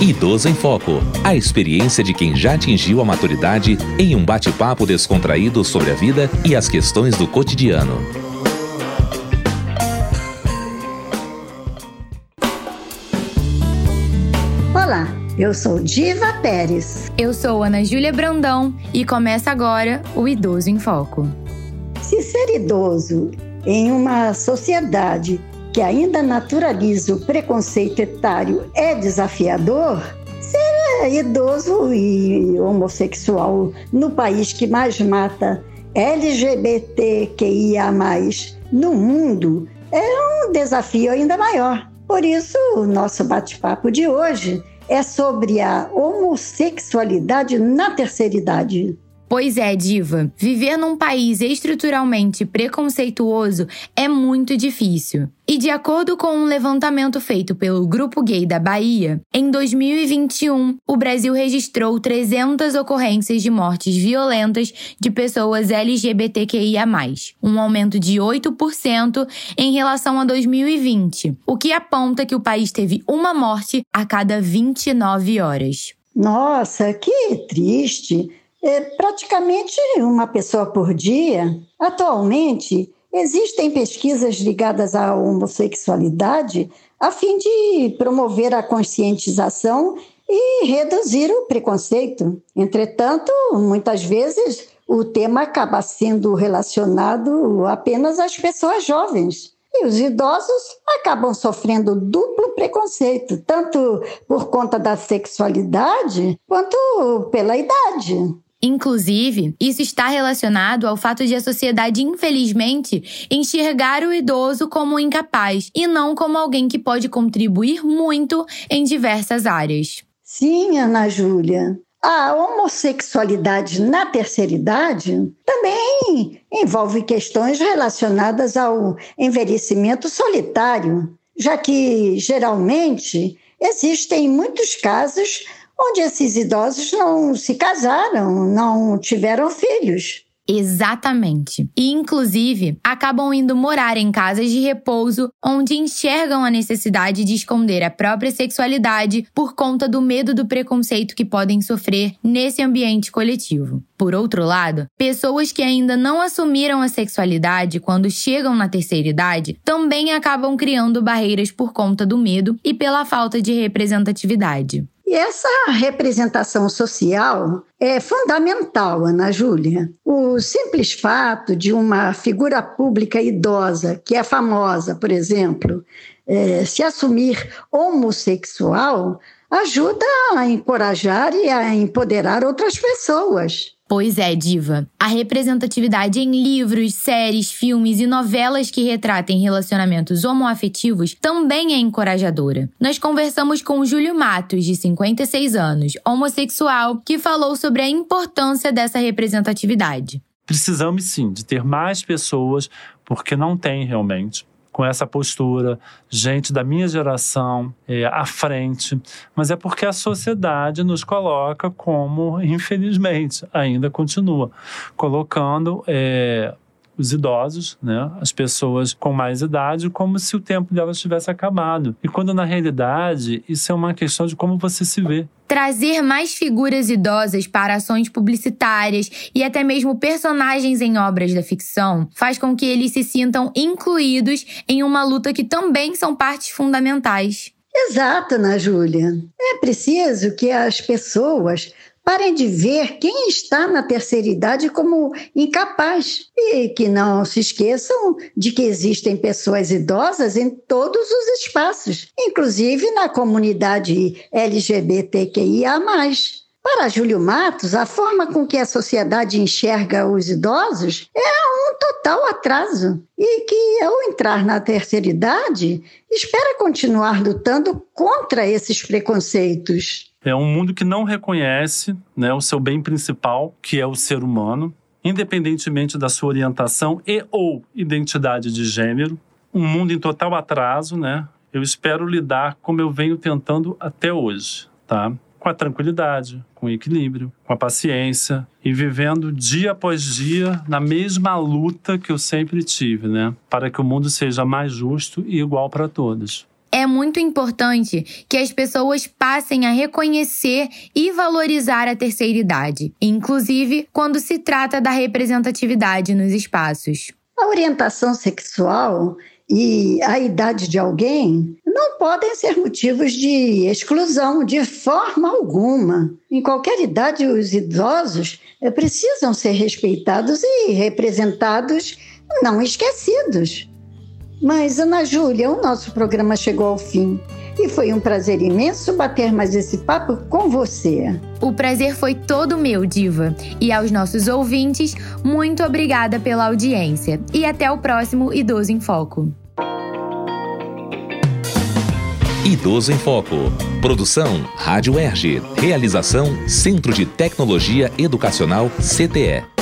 Idoso em Foco. A experiência de quem já atingiu a maturidade em um bate-papo descontraído sobre a vida e as questões do cotidiano. Olá, eu sou Diva Pérez. Eu sou Ana Júlia Brandão e começa agora o Idoso em Foco. Se ser idoso em uma sociedade que ainda naturaliza o preconceito etário é desafiador, ser idoso e homossexual no país que mais mata LGBTQIA, no mundo, é um desafio ainda maior. Por isso, o nosso bate-papo de hoje é sobre a homossexualidade na terceira idade. Pois é, Diva. Viver num país estruturalmente preconceituoso é muito difícil. E de acordo com um levantamento feito pelo Grupo Gay da Bahia, em 2021, o Brasil registrou 300 ocorrências de mortes violentas de pessoas LGBTQIA, um aumento de 8% em relação a 2020, o que aponta que o país teve uma morte a cada 29 horas. Nossa, que triste! É praticamente uma pessoa por dia. Atualmente, existem pesquisas ligadas à homossexualidade a fim de promover a conscientização e reduzir o preconceito. Entretanto, muitas vezes o tema acaba sendo relacionado apenas às pessoas jovens. E os idosos acabam sofrendo duplo preconceito, tanto por conta da sexualidade quanto pela idade. Inclusive, isso está relacionado ao fato de a sociedade, infelizmente, enxergar o idoso como incapaz e não como alguém que pode contribuir muito em diversas áreas. Sim, Ana Júlia. A homossexualidade na terceira idade também envolve questões relacionadas ao envelhecimento solitário, já que geralmente existem muitos casos onde esses idosos não se casaram, não tiveram filhos. Exatamente. E, inclusive, acabam indo morar em casas de repouso onde enxergam a necessidade de esconder a própria sexualidade por conta do medo do preconceito que podem sofrer nesse ambiente coletivo. Por outro lado, pessoas que ainda não assumiram a sexualidade quando chegam na terceira idade também acabam criando barreiras por conta do medo e pela falta de representatividade. E essa representação social é fundamental, Ana Júlia. O simples fato de uma figura pública idosa, que é famosa, por exemplo, é, se assumir homossexual, ajuda a encorajar e a empoderar outras pessoas. Pois é, Diva. A representatividade em livros, séries, filmes e novelas que retratem relacionamentos homoafetivos também é encorajadora. Nós conversamos com Júlio Matos, de 56 anos, homossexual, que falou sobre a importância dessa representatividade. Precisamos sim de ter mais pessoas, porque não tem realmente com essa postura, gente da minha geração é, à frente, mas é porque a sociedade nos coloca como, infelizmente, ainda continua colocando é, os idosos, né, as pessoas com mais idade, como se o tempo delas tivesse acabado. E quando na realidade isso é uma questão de como você se vê. Trazer mais figuras idosas para ações publicitárias e até mesmo personagens em obras da ficção faz com que eles se sintam incluídos em uma luta que também são partes fundamentais. Exato, Ana Júlia. É preciso que as pessoas Parem de ver quem está na terceira idade como incapaz e que não se esqueçam de que existem pessoas idosas em todos os espaços, inclusive na comunidade LGBTQIA. Para Júlio Matos, a forma com que a sociedade enxerga os idosos é um total atraso e que, ao entrar na terceira idade, espera continuar lutando contra esses preconceitos. É um mundo que não reconhece né, o seu bem principal, que é o ser humano, independentemente da sua orientação e ou identidade de gênero. Um mundo em total atraso, né? Eu espero lidar como eu venho tentando até hoje, tá? Com a tranquilidade, com o equilíbrio, com a paciência e vivendo dia após dia na mesma luta que eu sempre tive, né? Para que o mundo seja mais justo e igual para todos. É muito importante que as pessoas passem a reconhecer e valorizar a terceira idade, inclusive quando se trata da representatividade nos espaços. A orientação sexual e a idade de alguém não podem ser motivos de exclusão de forma alguma. Em qualquer idade, os idosos precisam ser respeitados e representados, não esquecidos. Mas, Ana Júlia, o nosso programa chegou ao fim. E foi um prazer imenso bater mais esse papo com você. O prazer foi todo meu, Diva. E aos nossos ouvintes, muito obrigada pela audiência. E até o próximo Idoso em Foco. Idoso em Foco. Produção Rádio Erge. Realização Centro de Tecnologia Educacional CTE.